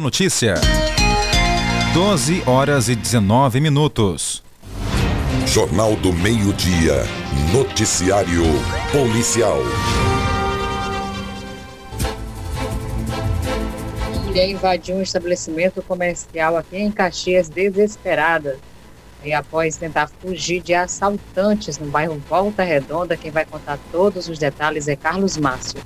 Notícia. 12 horas e 19 minutos. Jornal do Meio-Dia. Noticiário Policial. Mulher invadiu um estabelecimento comercial aqui em Caxias desesperada. E após tentar fugir de assaltantes no bairro Volta Redonda, quem vai contar todos os detalhes é Carlos Márcio.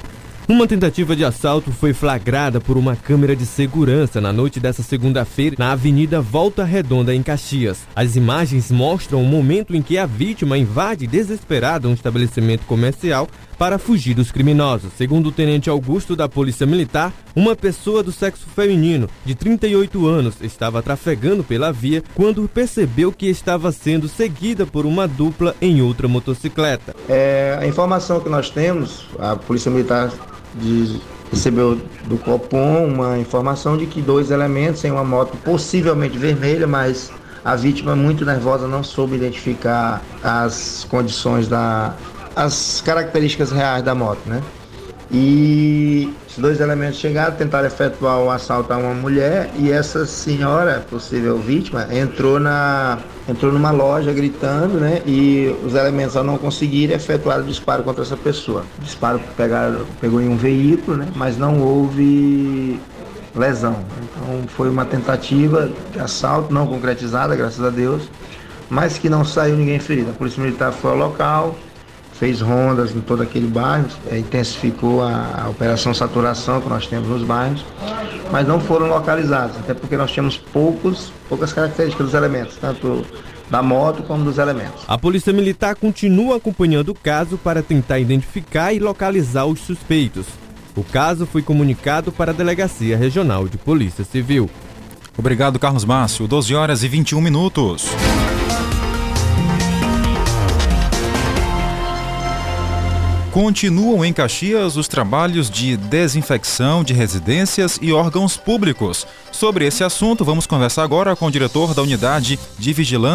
Uma tentativa de assalto foi flagrada por uma câmera de segurança na noite dessa segunda-feira na Avenida Volta Redonda, em Caxias. As imagens mostram o momento em que a vítima invade desesperada um estabelecimento comercial para fugir dos criminosos. Segundo o tenente Augusto da Polícia Militar, uma pessoa do sexo feminino, de 38 anos, estava trafegando pela via quando percebeu que estava sendo seguida por uma dupla em outra motocicleta. É, a informação que nós temos, a Polícia Militar de, recebeu do Copom uma informação de que dois elementos em uma moto possivelmente vermelha, mas a vítima muito nervosa não soube identificar as condições da as características reais da moto, né? E os dois elementos chegaram, tentaram efetuar o assalto a uma mulher e essa senhora, possível vítima, entrou na entrou numa loja gritando, né? E os elementos ao não conseguirem efetuaram o disparo contra essa pessoa. O disparo pegaram, pegou em um veículo, né? Mas não houve lesão. Então foi uma tentativa de assalto não concretizada, graças a Deus, mas que não saiu ninguém ferido. A Polícia Militar foi ao local, fez rondas em todo aquele bairro, é, intensificou a, a, operação saturação que nós temos nos bairros, mas não foram localizados, até porque nós temos poucos, poucas características dos elementos, tanto da moto como dos elementos. A Polícia Militar continua acompanhando o caso para tentar identificar e localizar os suspeitos. O caso foi comunicado para a Delegacia Regional de Polícia Civil. Obrigado, Carlos Márcio. 12 horas e 21 minutos. Continuam em Caxias os trabalhos de desinfecção de residências e órgãos públicos. Sobre esse assunto, vamos conversar agora com o diretor da Unidade de Vigilância.